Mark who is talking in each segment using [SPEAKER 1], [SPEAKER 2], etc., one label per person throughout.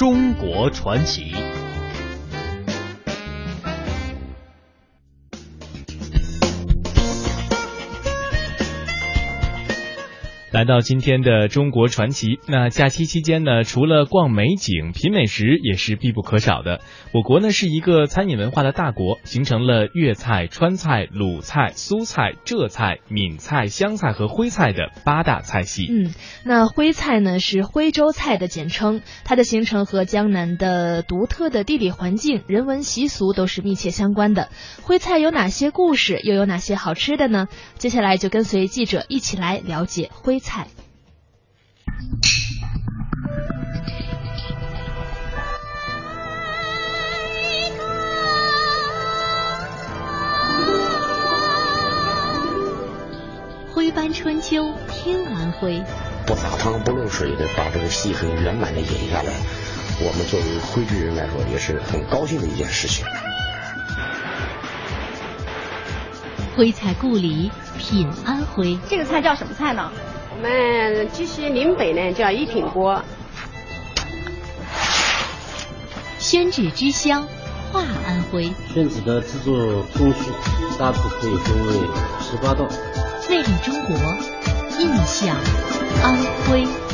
[SPEAKER 1] 中国传奇。来到今天的中国传奇，那假期期间呢，除了逛美景、品美食，也是必不可少的。我国呢是一个餐饮文化的大国，形成了粤菜、川菜、鲁菜、苏菜、浙菜、闽菜、湘菜和徽菜的八大菜系。
[SPEAKER 2] 嗯，那徽菜呢是徽州菜的简称，它的形成和江南的独特的地理环境、人文习俗都是密切相关的。徽菜有哪些故事，又有哪些好吃的呢？接下来就跟随记者一起来了解徽。菜。徽班春秋，听安徽。
[SPEAKER 3] 不洒汤不漏水的把这个戏很圆满的演下来，我们作为徽剧人来说也是很高兴的一件事情。
[SPEAKER 2] 徽菜故里，品安徽。
[SPEAKER 4] 这个菜叫什么菜呢？
[SPEAKER 5] 我们鸡西岭北呢叫一品锅，
[SPEAKER 2] 宣纸之乡化安徽。
[SPEAKER 6] 宣纸的制作工序大致可以分为十八道。
[SPEAKER 2] 魅力中国，印象安徽。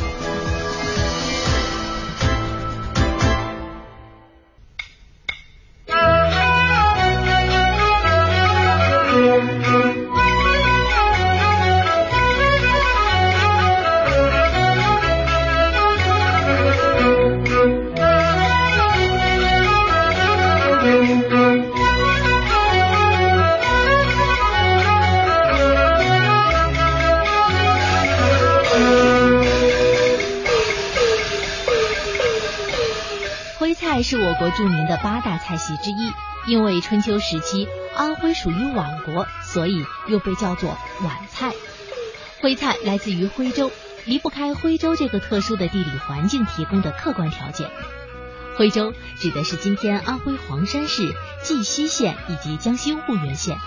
[SPEAKER 2] 是我国著名的八大菜系之一，因为春秋时期安徽属于皖国，所以又被叫做皖菜。徽菜来自于徽州，离不开徽州这个特殊的地理环境提供的客观条件。徽州指的是今天安徽黄山市绩溪县以及江西婺源县。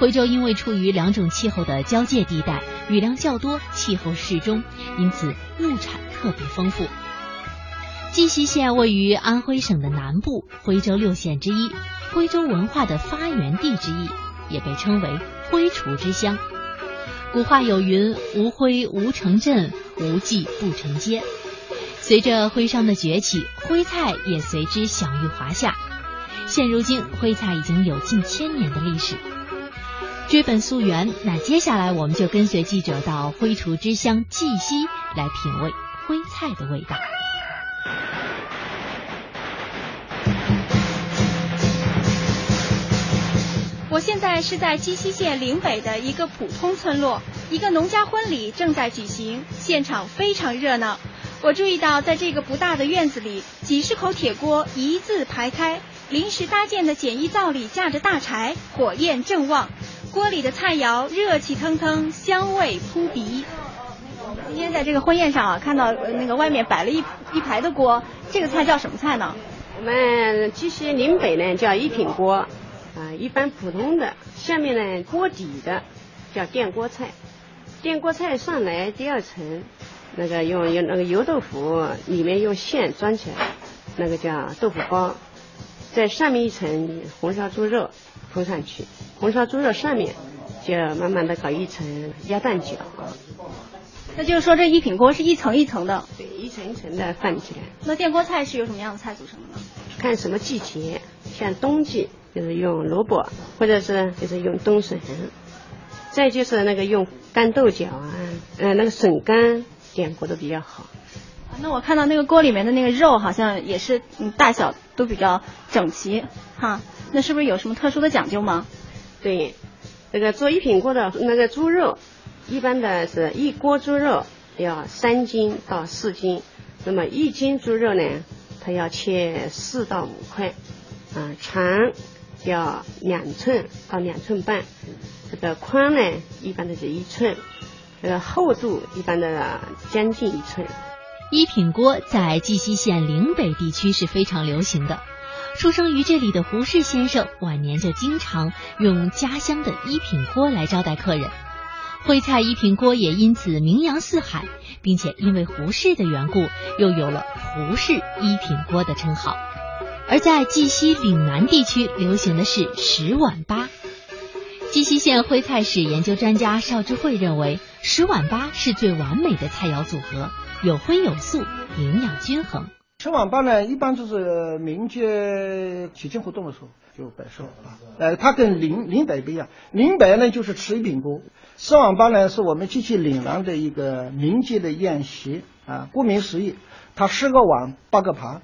[SPEAKER 2] 徽州因为处于两种气候的交界地带，雨量较多，气候适中，因此物产特别丰富。绩溪县位于安徽省的南部，徽州六县之一，徽州文化的发源地之一，也被称为徽厨之乡。古话有云：“无徽无城镇，无记不成街。”随着徽商的崛起，徽菜也随之享誉华夏。现如今，徽菜已经有近千年的历史。追本溯源，那接下来我们就跟随记者到徽厨之乡绩溪来品味徽菜的味道。
[SPEAKER 4] 我现在是在鸡西县岭北的一个普通村落，一个农家婚礼正在举行，现场非常热闹。我注意到，在这个不大的院子里，几十口铁锅一字排开，临时搭建的简易灶里架着大柴，火焰正旺，锅里的菜肴热气腾腾，香味扑鼻。今天在这个婚宴上啊，看到那个外面摆了一一排的锅，这个菜叫什么菜呢？
[SPEAKER 5] 我们其实岭北呢叫一品锅。啊，一般普通的，下面呢锅底的叫电锅菜，电锅菜上来第二层，那个用用那个油豆腐里面用线装起来，那个叫豆腐包，在上面一层红烧猪肉铺上去，红烧猪肉上面就慢慢的搞一层鸭蛋饺。
[SPEAKER 4] 那就是说这一品锅是一层一层的，
[SPEAKER 5] 对，一层一层的放起来。
[SPEAKER 4] 那电锅菜是由什么样的菜组成的呢？
[SPEAKER 5] 看什么季节，像冬季。就是用萝卜，或者是就是用冬笋，再就是那个用干豆角啊，呃，那个笋干点锅都比较好。
[SPEAKER 4] 那我看到那个锅里面的那个肉好像也是嗯大小都比较整齐哈，那是不是有什么特殊的讲究吗？
[SPEAKER 5] 对，那个做一品锅的那个猪肉，一般的是一锅猪肉要三斤到四斤，那么一斤猪肉呢，它要切四到五块，啊长。要两寸到两寸半，这个宽呢，一般的是一寸，这个厚度一般的将近一寸。
[SPEAKER 2] 一品锅在绩溪县岭北地区是非常流行的。出生于这里的胡适先生晚年就经常用家乡的一品锅来招待客人，徽菜一品锅也因此名扬四海，并且因为胡适的缘故，又有了胡氏一品锅的称号。而在绩溪岭南地区流行的是十碗八。绩溪县徽菜史研究专家邵志慧认为，十碗八是最完美的菜肴组合，有荤有素，营养均衡。
[SPEAKER 7] 十碗八呢，一般就是民间祈庆活动的时候就摆设啊。呃，它跟林林北不一样，林北呢就是吃一品锅，十碗八呢是我们绩溪岭南的一个民间的宴席啊。顾名思义，它十个碗八个盘。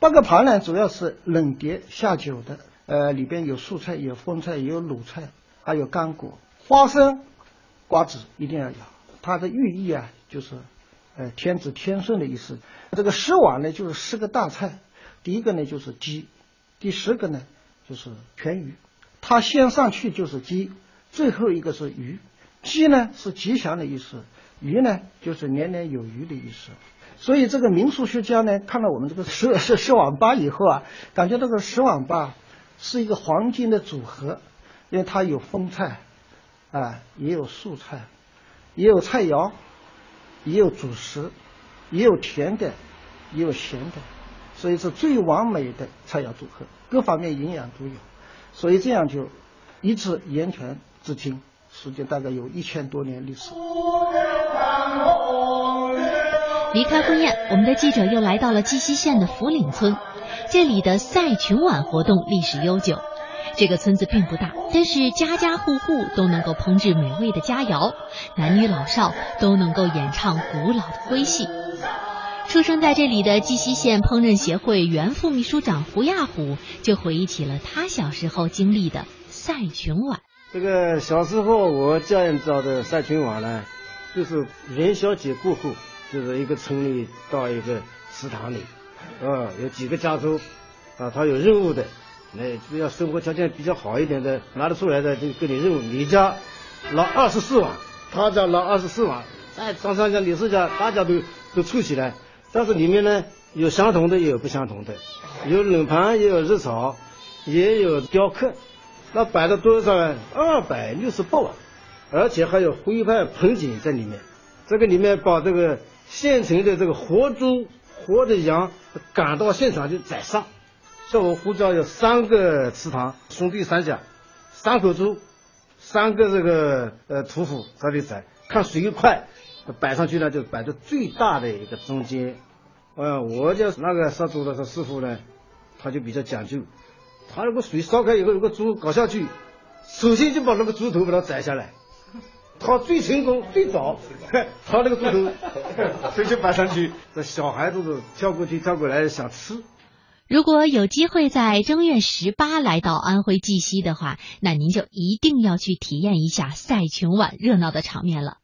[SPEAKER 7] 八个盘呢，主要是冷碟下酒的，呃，里边有素菜，有荤菜，有卤菜，还有干果、花生、瓜子，一定要有。它的寓意啊，就是呃天子天顺的意思。这个十碗呢，就是十个大菜，第一个呢就是鸡，第十个呢就是全鱼。它先上去就是鸡，最后一个是鱼。鸡呢是吉祥的意思，鱼呢就是年年有余的意思。所以这个民俗学家呢，看到我们这个十十十碗八以后啊，感觉这个十碗八是一个黄金的组合，因为它有荤菜，啊，也有素菜，也有菜肴，也有主食，也有甜的，也有咸的，所以是最完美的菜肴组合，各方面营养都有，所以这样就一直延传至今，时间大概有一千多年历史。
[SPEAKER 2] 离开婚宴，我们的记者又来到了绩溪县的福岭村。这里的赛群碗活动历史悠久。这个村子并不大，但是家家户户都能够烹制美味的佳肴，男女老少都能够演唱古老的徽戏。出生在这里的绩溪县烹饪协会原副秘书长胡亚虎就回忆起了他小时候经历的赛群碗。
[SPEAKER 6] 这个小时候我见到的赛群碗呢，就是元宵节过后。就是一个村里到一个祠堂里，啊，有几个家族，啊，他有任务的，那只要生活条件比较好一点的，拿得出来的就给你任务。你家拿二十四碗，他家拿二十四碗，哎，张三家、李四家，大家都都凑起来，但是里面呢有相同的，也有不相同的，有冷盘，也有热炒，也有雕刻，那摆的多少呢？二百六十八碗，而且还有徽派盆景在里面，这个里面把这个。现成的这个活猪、活的羊赶到现场就宰杀。像我胡家有三个祠堂，兄弟三家，三口猪，三个这个呃屠夫在里宰，看谁快，摆上去呢就摆在最大的一个中间。呃，我家那个杀猪的这师傅呢，他就比较讲究，他如果水烧开以后，如果猪搞下去，首先就把那个猪头把它宰下来。他最成功最早，他那个猪头 直接摆上去，这小孩子都跳过去跳过来想吃。
[SPEAKER 2] 如果有机会在正月十八来到安徽绩溪的话，那您就一定要去体验一下赛群碗热闹的场面了。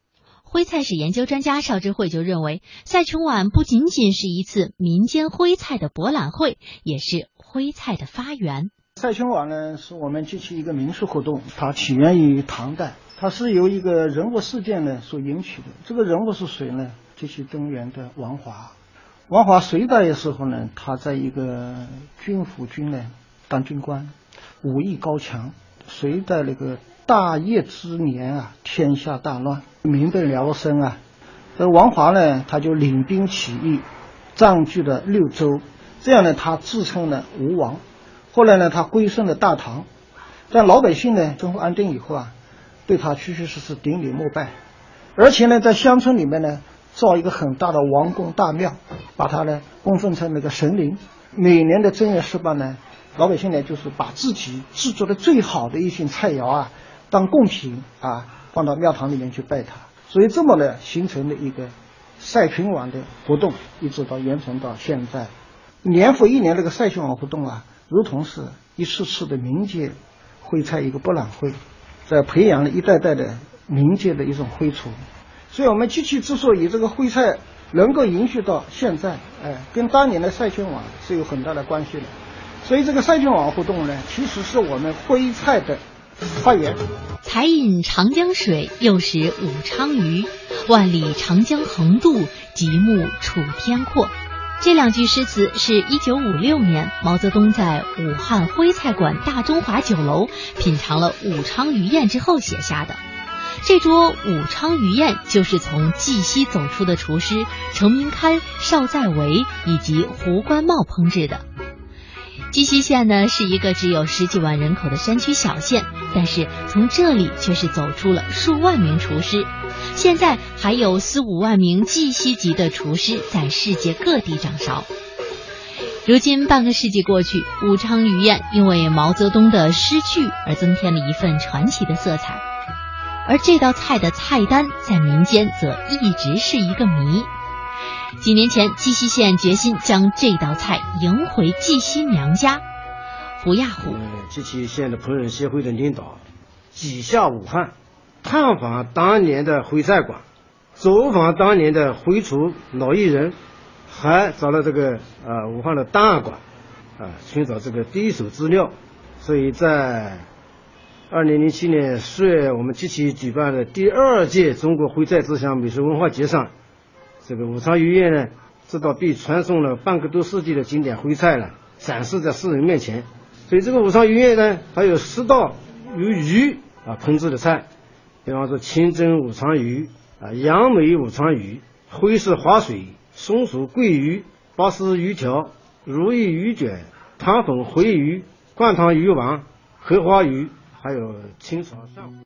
[SPEAKER 2] 徽菜史研究专家邵志慧就认为，赛群碗不仅仅是一次民间徽菜的博览会，也是徽菜的发源。
[SPEAKER 7] 赛群碗呢，是我们绩溪一个民俗活动，它起源于唐代。它是由一个人物事件呢所引起的。这个人物是谁呢？就是中原的王华。王华隋代的时候呢，他在一个军府军呢当军官，武艺高强。隋代那个大业之年啊，天下大乱，民不聊生啊。这王华呢，他就领兵起义，占据了六州。这样呢，他自称呢吴王。后来呢，他归顺了大唐。但老百姓呢政府安定以后啊。对他确确实实顶礼膜拜，而且呢，在乡村里面呢，造一个很大的王宫大庙，把它呢供奉成那个神灵。每年的正月十八呢，老百姓呢就是把自己制作的最好的一些菜肴啊，当贡品啊，放到庙堂里面去拜他。所以这么呢，形成了一个赛群碗的活动，一直到延传到现在。年复一年，这个赛群碗活动啊，如同是一次次的民间徽菜一个博览会。在培养了一代代的民间的一种徽厨，所以我们机器之所以这个徽菜能够延续到现在，哎，跟当年的赛群碗是有很大的关系的。所以这个赛群碗活动呢，其实是我们徽菜的发源。
[SPEAKER 2] 才饮长江水，又食武昌鱼，万里长江横渡，极目楚天阔。这两句诗词是一九五六年毛泽东在武汉徽菜馆大中华酒楼品尝了武昌鱼宴之后写下的。这桌武昌鱼宴就是从绩溪走出的厨师程明堪、邵在维以及胡关茂烹制的。绩溪县呢是一个只有十几万人口的山区小县，但是从这里却是走出了数万名厨师。现在还有四五万名绩溪籍的厨师在世界各地掌勺。如今半个世纪过去，武昌鱼宴因为毛泽东的失去而增添了一份传奇的色彩，而这道菜的菜单在民间则一直是一个谜。几年前，绩溪县决心将这道菜迎回绩溪娘家。胡亚虎，
[SPEAKER 6] 绩溪县的烹饪协会的领导，几下武汉，探访当年的徽菜馆，走访当年的徽厨老艺人，还找了这个啊武汉的档案馆，啊寻找这个第一手资料。所以在二零零七年四月，我们绩溪举办的第二届中国徽菜之乡美食文化节上。这个武昌鱼宴呢，这道被传颂了半个多世纪的经典徽菜呢，展示在世人面前。所以这个武昌鱼宴呢，还有十道由鱼啊烹制的菜，比方说清蒸武昌鱼啊、杨梅武昌鱼、徽式滑水、松鼠桂鱼、巴斯鱼条、如意鱼卷、糖粉回鱼、灌汤鱼丸、荷花鱼，还有清朝上。